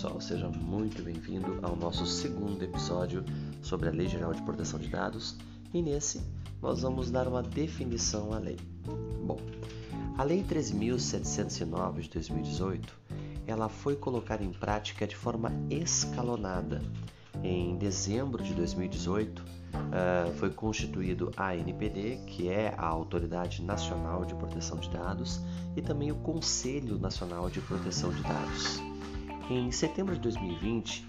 pessoal, seja muito bem-vindo ao nosso segundo episódio sobre a Lei Geral de Proteção de Dados e nesse nós vamos dar uma definição à lei. Bom, a Lei 13.709 de 2018 ela foi colocada em prática de forma escalonada. Em dezembro de 2018 uh, ah, foi constituído a ANPD, que é a Autoridade Nacional de Proteção de Dados, e também o Conselho Nacional de Proteção de Dados. Em setembro de 2020,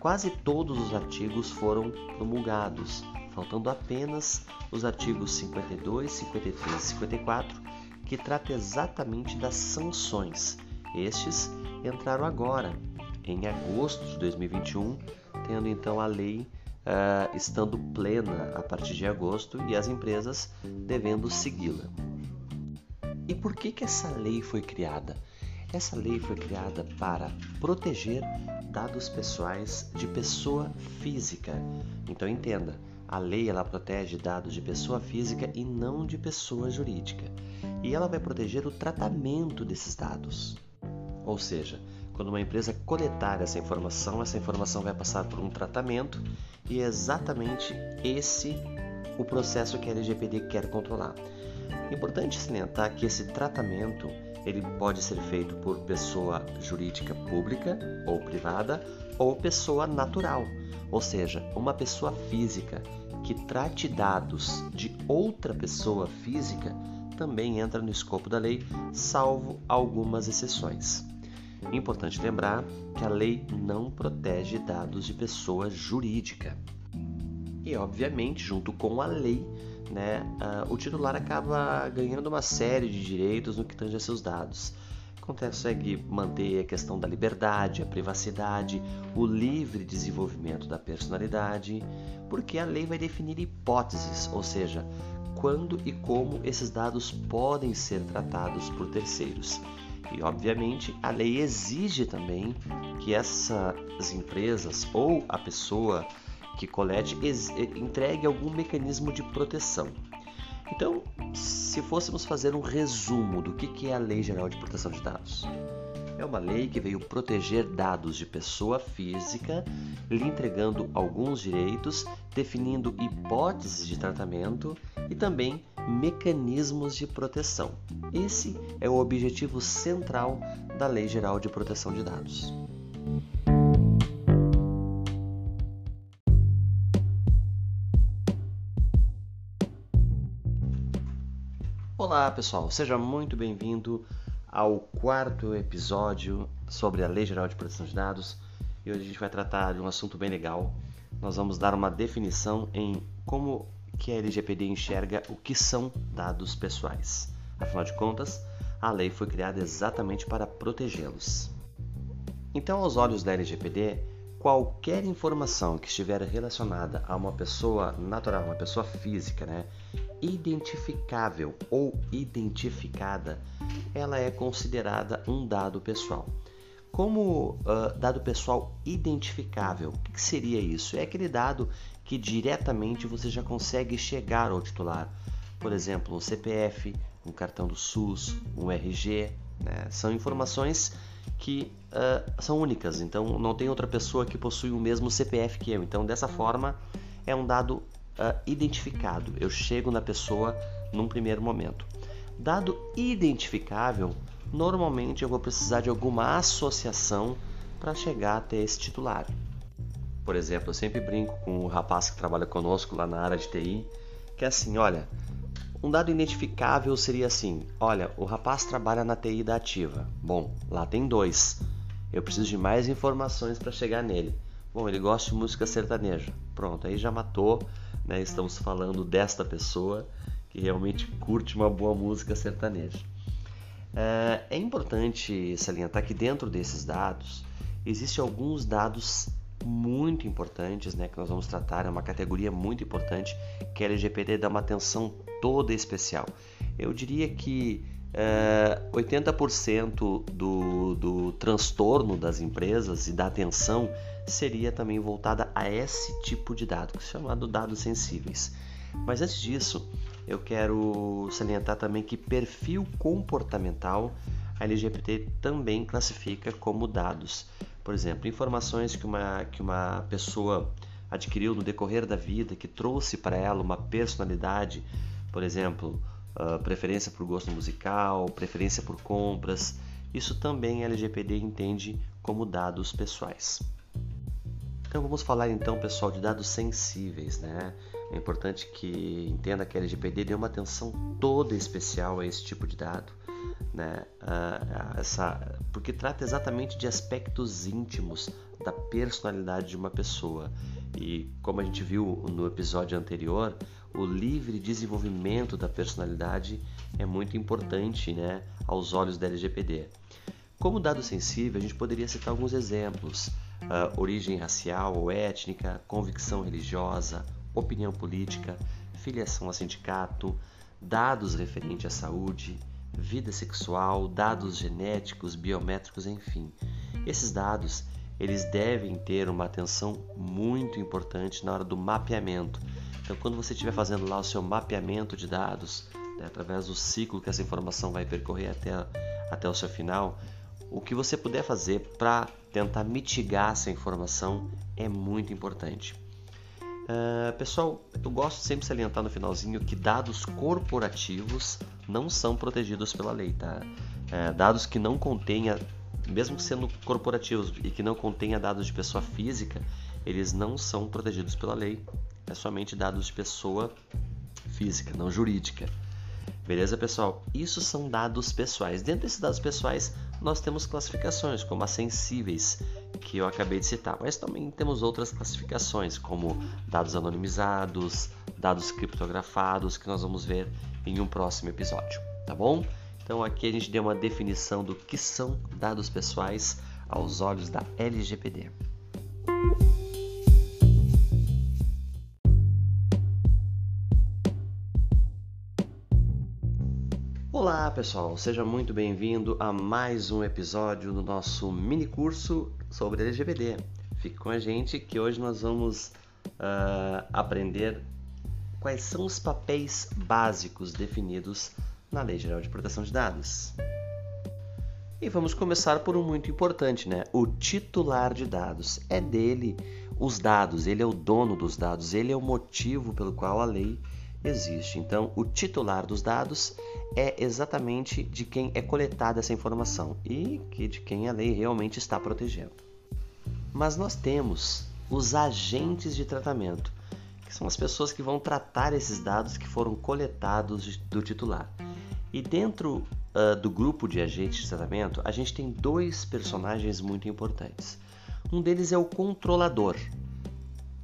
quase todos os artigos foram promulgados, faltando apenas os artigos 52, 53 e 54, que tratam exatamente das sanções. Estes entraram agora, em agosto de 2021, tendo então a lei uh, estando plena a partir de agosto e as empresas devendo segui-la. E por que, que essa lei foi criada? Essa lei foi criada para proteger dados pessoais de pessoa física. Então entenda, a lei ela protege dados de pessoa física e não de pessoa jurídica. E ela vai proteger o tratamento desses dados. Ou seja, quando uma empresa coletar essa informação, essa informação vai passar por um tratamento e é exatamente esse o processo que a LGPD quer controlar. Importante salientar que esse tratamento ele pode ser feito por pessoa jurídica pública ou privada ou pessoa natural, ou seja, uma pessoa física que trate dados de outra pessoa física também entra no escopo da lei, salvo algumas exceções. Importante lembrar que a lei não protege dados de pessoa jurídica. E, obviamente, junto com a lei, né, uh, o titular acaba ganhando uma série de direitos no que tange a seus dados. Consegue manter a questão da liberdade, a privacidade, o livre desenvolvimento da personalidade, porque a lei vai definir hipóteses, ou seja, quando e como esses dados podem ser tratados por terceiros. E, obviamente, a lei exige também que essas empresas ou a pessoa que colete entregue algum mecanismo de proteção. Então, se fôssemos fazer um resumo do que é a Lei Geral de Proteção de Dados, é uma lei que veio proteger dados de pessoa física, lhe entregando alguns direitos, definindo hipóteses de tratamento e também mecanismos de proteção. Esse é o objetivo central da Lei Geral de Proteção de Dados. Olá pessoal, seja muito bem-vindo ao quarto episódio sobre a Lei Geral de Proteção de Dados e hoje a gente vai tratar de um assunto bem legal. Nós vamos dar uma definição em como que a LGPD enxerga o que são dados pessoais. Afinal de contas, a lei foi criada exatamente para protegê-los. Então, aos olhos da LGPD, qualquer informação que estiver relacionada a uma pessoa natural, uma pessoa física, né, identificável ou identificada, ela é considerada um dado pessoal. Como uh, dado pessoal identificável, o que seria isso? É aquele dado que diretamente você já consegue chegar ao titular. Por exemplo, um CPF, um cartão do SUS, um RG, né? são informações que uh, são únicas, então não tem outra pessoa que possui o mesmo CPF que eu. Então, dessa forma, é um dado uh, identificado. Eu chego na pessoa num primeiro momento. Dado identificável, normalmente eu vou precisar de alguma associação para chegar até esse titular. Por exemplo, eu sempre brinco com o rapaz que trabalha conosco lá na área de TI, que é assim, olha, um dado identificável seria assim, olha, o rapaz trabalha na TI da Ativa. Bom, lá tem dois. Eu preciso de mais informações para chegar nele. Bom, ele gosta de música sertaneja. Pronto, aí já matou né? Estamos falando desta pessoa que realmente curte uma boa música sertaneja. É, é importante salientar que dentro desses dados existem alguns dados muito importantes, né, que nós vamos tratar, é uma categoria muito importante que a LGPD dá uma atenção toda especial. Eu diria que é, 80% do, do transtorno das empresas e da atenção seria também voltada a esse tipo de dado, chamado dados sensíveis. Mas antes disso, eu quero salientar também que perfil comportamental a LGPD também classifica como dados. Por exemplo, informações que uma, que uma pessoa adquiriu no decorrer da vida, que trouxe para ela uma personalidade, por exemplo, uh, preferência por gosto musical, preferência por compras, isso também a LGPD entende como dados pessoais. Então vamos falar então, pessoal, de dados sensíveis, né? É importante que entenda que a LGPD deu uma atenção toda especial a esse tipo de dado, né? Uh, essa, porque trata exatamente de aspectos íntimos da personalidade de uma pessoa. E como a gente viu no episódio anterior, o livre desenvolvimento da personalidade é muito importante né, aos olhos da LGPD. Como dado sensível, a gente poderia citar alguns exemplos: uh, origem racial ou étnica, convicção religiosa, opinião política, filiação a sindicato, dados referentes à saúde, vida sexual, dados genéticos, biométricos, enfim. Esses dados eles devem ter uma atenção muito importante na hora do mapeamento. Então, quando você estiver fazendo lá o seu mapeamento de dados, né, através do ciclo que essa informação vai percorrer até, até o seu final, o que você puder fazer para tentar mitigar essa informação é muito importante. Uh, pessoal, eu gosto sempre de salientar no finalzinho que dados corporativos não são protegidos pela lei, tá? Uh, dados que não contenha, mesmo sendo corporativos e que não contenha dados de pessoa física, eles não são protegidos pela lei. É somente dados de pessoa física, não jurídica. Beleza, pessoal? Isso são dados pessoais. Dentro desses dados pessoais, nós temos classificações, como as sensíveis, que eu acabei de citar, mas também temos outras classificações, como dados anonimizados, dados criptografados, que nós vamos ver em um próximo episódio, tá bom? Então aqui a gente deu uma definição do que são dados pessoais aos olhos da LGPD. Olá pessoal, seja muito bem-vindo a mais um episódio do nosso mini curso sobre LGBT. Fique com a gente que hoje nós vamos uh, aprender quais são os papéis básicos definidos na Lei Geral de Proteção de Dados. E vamos começar por um muito importante, né? O titular de dados. É dele os dados, ele é o dono dos dados, ele é o motivo pelo qual a lei existe. Então, o titular dos dados é exatamente de quem é coletada essa informação e que de quem a lei realmente está protegendo. Mas nós temos os agentes de tratamento, que são as pessoas que vão tratar esses dados que foram coletados do titular. E dentro uh, do grupo de agentes de tratamento, a gente tem dois personagens muito importantes. Um deles é o controlador,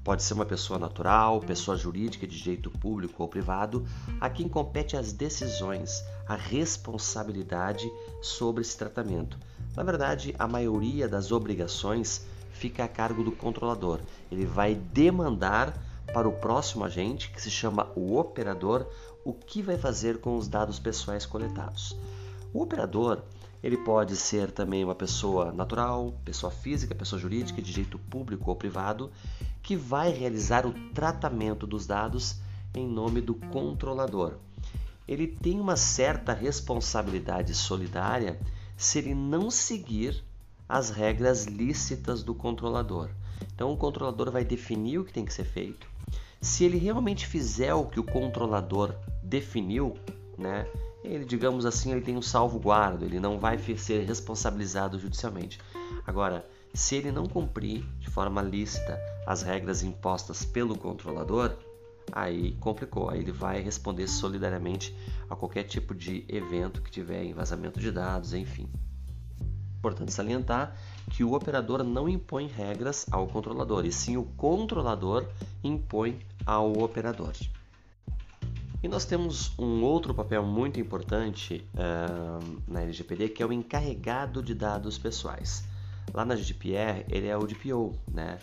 Pode ser uma pessoa natural, pessoa jurídica de direito público ou privado, a quem compete as decisões, a responsabilidade sobre esse tratamento. Na verdade, a maioria das obrigações fica a cargo do controlador. Ele vai demandar para o próximo agente, que se chama o operador, o que vai fazer com os dados pessoais coletados. O operador ele pode ser também uma pessoa natural, pessoa física, pessoa jurídica, de direito público ou privado, que vai realizar o tratamento dos dados em nome do controlador. Ele tem uma certa responsabilidade solidária se ele não seguir as regras lícitas do controlador. Então, o controlador vai definir o que tem que ser feito. Se ele realmente fizer o que o controlador definiu, né, ele, digamos assim, ele tem um salvo-guardo, ele não vai ser responsabilizado judicialmente. Agora, se ele não cumprir de forma lícita as regras impostas pelo controlador, aí complicou, aí ele vai responder solidariamente a qualquer tipo de evento que tiver em vazamento de dados, enfim. Importante salientar que o operador não impõe regras ao controlador, e sim o controlador impõe ao operador. E nós temos um outro papel muito importante uh, na LGPD, que é o encarregado de dados pessoais. Lá na GDPR, ele é o DPO, né?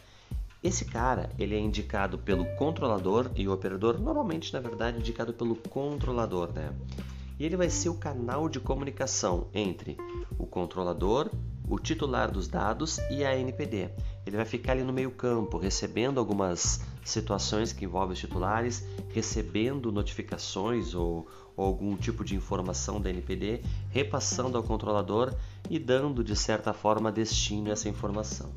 Esse cara, ele é indicado pelo controlador e o operador, normalmente, na verdade, indicado pelo controlador, né? E ele vai ser o canal de comunicação entre o controlador, o titular dos dados e a NPD. Ele vai ficar ali no meio campo, recebendo algumas situações que envolvem os titulares, recebendo notificações ou, ou algum tipo de informação da NPD, repassando ao controlador e dando de certa forma destino a essa informação.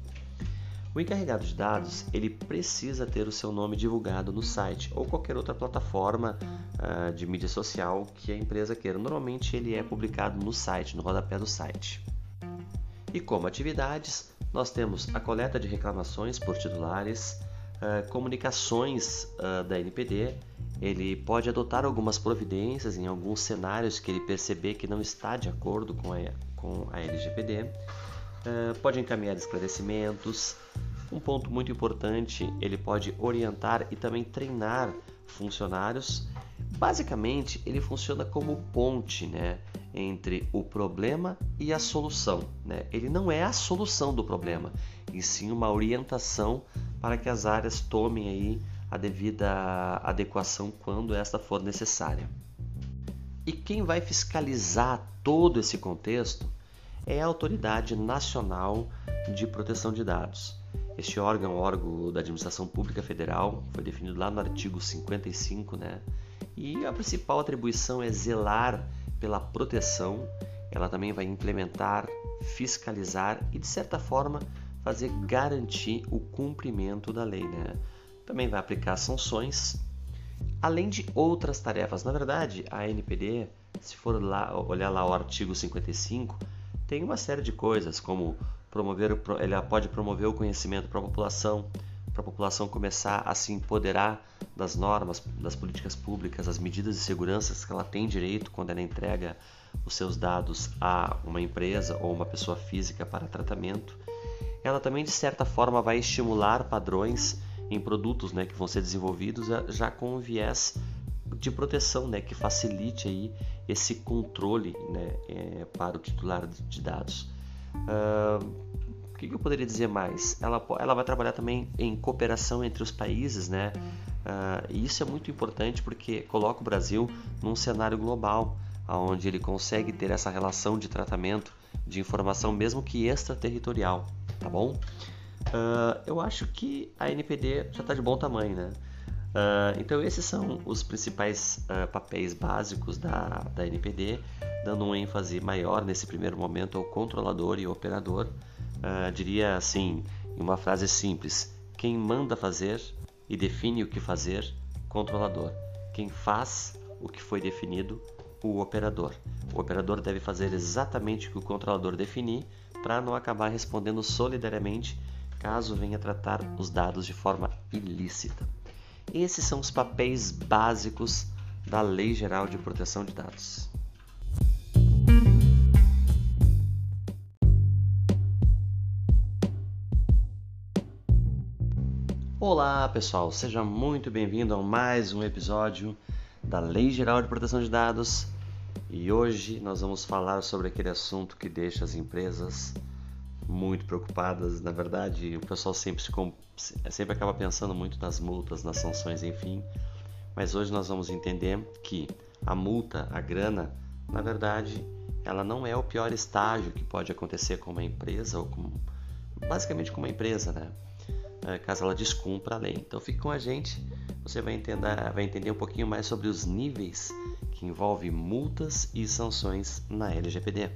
O encarregado de dados ele precisa ter o seu nome divulgado no site ou qualquer outra plataforma uh, de mídia social que a empresa queira. Normalmente ele é publicado no site, no rodapé do site. E como atividades, nós temos a coleta de reclamações por titulares, uh, comunicações uh, da NPD. Ele pode adotar algumas providências em alguns cenários que ele perceber que não está de acordo com a, com a LGPD. Uh, pode encaminhar esclarecimentos, um ponto muito importante, ele pode orientar e também treinar funcionários. Basicamente, ele funciona como ponte né, entre o problema e a solução. Né? Ele não é a solução do problema, e sim uma orientação para que as áreas tomem aí a devida adequação quando esta for necessária. E quem vai fiscalizar todo esse contexto é a Autoridade Nacional de Proteção de Dados. Este órgão órgão da Administração Pública Federal, foi definido lá no artigo 55, né? E a principal atribuição é zelar pela proteção. Ela também vai implementar, fiscalizar e, de certa forma, fazer garantir o cumprimento da lei, né? Também vai aplicar sanções, além de outras tarefas. Na verdade, a NPD, se for lá olhar lá o artigo 55, tem uma série de coisas como promover, ele pode promover o conhecimento para a população, para a população começar a se empoderar das normas, das políticas públicas, as medidas de segurança que ela tem direito quando ela entrega os seus dados a uma empresa ou uma pessoa física para tratamento. Ela também, de certa forma, vai estimular padrões em produtos né, que vão ser desenvolvidos já com um viés de proteção né, que facilite aí esse controle né, é, para o titular de dados. Uh, o que, eu poderia dizer mais? Ela, ela vai trabalhar também em cooperação entre os países, né? Uh, e isso é muito importante porque coloca o Brasil num cenário global, onde ele consegue ter essa relação de tratamento de informação, mesmo que extraterritorial, tá bom? Uh, eu acho que a NPD já está de bom tamanho, né? Uh, então esses são os principais uh, papéis básicos da, da NPD dando um ênfase maior nesse primeiro momento ao controlador e operador. Diria assim, em uma frase simples: quem manda fazer e define o que fazer, controlador. Quem faz o que foi definido, o operador. O operador deve fazer exatamente o que o controlador definir para não acabar respondendo solidariamente caso venha tratar os dados de forma ilícita. Esses são os papéis básicos da Lei Geral de Proteção de Dados. Olá pessoal, seja muito bem-vindo a mais um episódio da Lei Geral de Proteção de Dados e hoje nós vamos falar sobre aquele assunto que deixa as empresas muito preocupadas. Na verdade, o pessoal sempre, se, sempre acaba pensando muito nas multas, nas sanções, enfim. Mas hoje nós vamos entender que a multa, a grana, na verdade, ela não é o pior estágio que pode acontecer com uma empresa ou com basicamente com uma empresa, né? É, caso ela descumpra a lei. Então fique com a gente, você vai entender, vai entender um pouquinho mais sobre os níveis que envolvem multas e sanções na LGPD.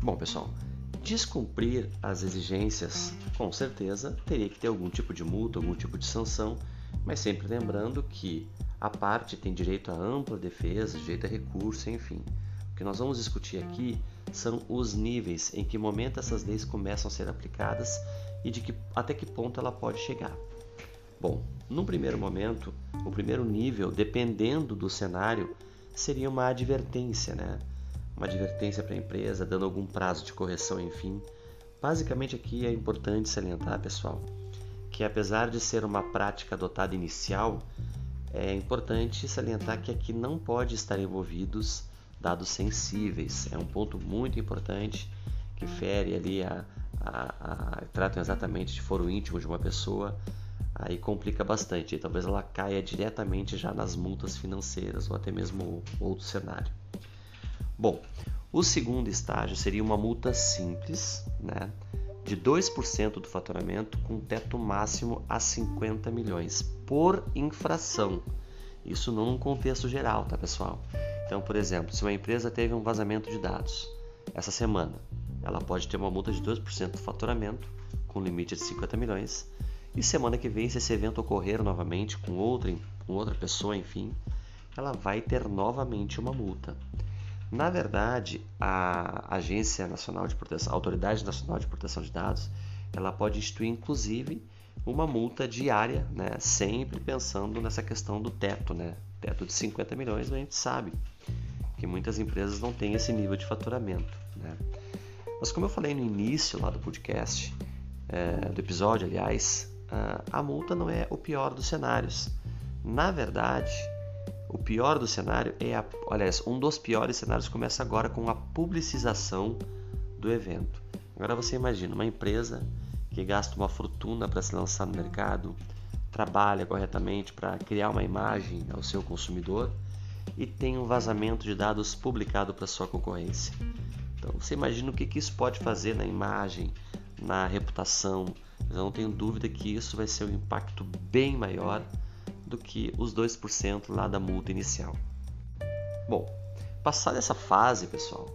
Bom, pessoal, descumprir as exigências, com certeza teria que ter algum tipo de multa, algum tipo de sanção, mas sempre lembrando que a parte tem direito a ampla defesa, direito a recurso, enfim. O que nós vamos discutir aqui são os níveis em que momento essas leis começam a ser aplicadas e de que, até que ponto ela pode chegar. Bom, no primeiro momento, o primeiro nível, dependendo do cenário, seria uma advertência, né? Uma advertência para a empresa, dando algum prazo de correção, enfim. Basicamente aqui é importante salientar, pessoal, que apesar de ser uma prática adotada inicial, é importante salientar que aqui não pode estar envolvidos dados sensíveis. É um ponto muito importante que fere ali a, a, a tratam exatamente de foro íntimo de uma pessoa, aí complica bastante. Talvez ela caia diretamente já nas multas financeiras ou até mesmo outro cenário. Bom, o segundo estágio seria uma multa simples, né? de 2% do faturamento com teto máximo a 50 milhões por infração. Isso num contexto geral, tá pessoal? Então, por exemplo, se uma empresa teve um vazamento de dados essa semana, ela pode ter uma multa de 2% do faturamento com limite de 50 milhões. E semana que vem, se esse evento ocorrer novamente com outra, com outra pessoa, enfim, ela vai ter novamente uma multa. Na verdade, a Agência Nacional de Proteção, a Autoridade Nacional de Proteção de Dados, ela pode instituir inclusive uma multa diária, né? sempre pensando nessa questão do teto, né? teto de 50 milhões, a gente sabe que muitas empresas não têm esse nível de faturamento. Né? Mas como eu falei no início lá do podcast, é, do episódio, aliás, a multa não é o pior dos cenários. Na verdade, o pior do cenário é a, aliás, um dos piores cenários começa agora com a publicização do evento. Agora você imagina uma empresa que gasta uma fortuna para se lançar no mercado, trabalha corretamente para criar uma imagem ao seu consumidor e tem um vazamento de dados publicado para sua concorrência. Então você imagina o que, que isso pode fazer na imagem, na reputação. Eu não tenho dúvida que isso vai ser um impacto bem maior do que os 2% lá da multa inicial. Bom, passada essa fase, pessoal,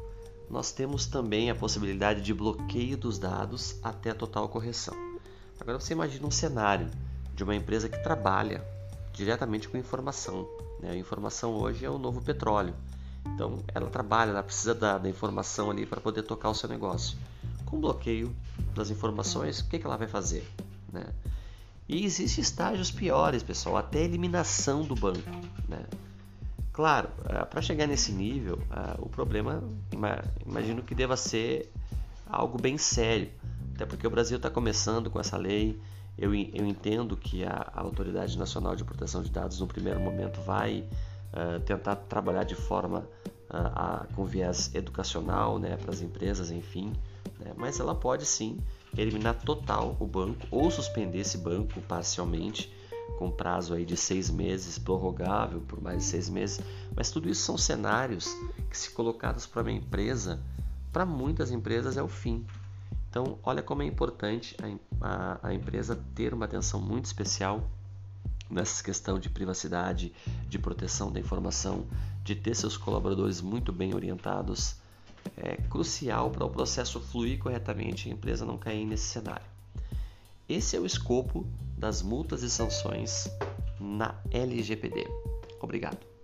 nós temos também a possibilidade de bloqueio dos dados até a total correção. Agora você imagina um cenário de uma empresa que trabalha diretamente com informação. Né? A informação hoje é o novo petróleo. Então ela trabalha, ela precisa da, da informação ali para poder tocar o seu negócio. Com bloqueio das informações, o que, que ela vai fazer? Né? E existem estágios piores, pessoal, até eliminação do banco. Né? Claro, eh, para chegar nesse nível, eh, o problema, imagino que deva ser algo bem sério, até porque o Brasil está começando com essa lei. Eu, eu entendo que a, a, Autoridade Nacional de Proteção de Dados, no primeiro momento, vai uh, tentar trabalhar de forma uh, a, com viés educacional né, para as empresas, enfim, né? mas ela pode sim eliminar total o banco ou suspender esse banco parcialmente com prazo aí de seis meses, prorrogável por mais de seis meses. Mas tudo isso são cenários que, se colocados para uma empresa, para muitas empresas é o fim. Então, olha como é importante a, a, a empresa ter uma atenção muito especial nessa questão de privacidade, de proteção da informação, de ter seus colaboradores muito bem orientados é crucial para o processo fluir corretamente e a empresa não cair nesse cenário. Esse é o escopo das multas e sanções na LGPD. Obrigado.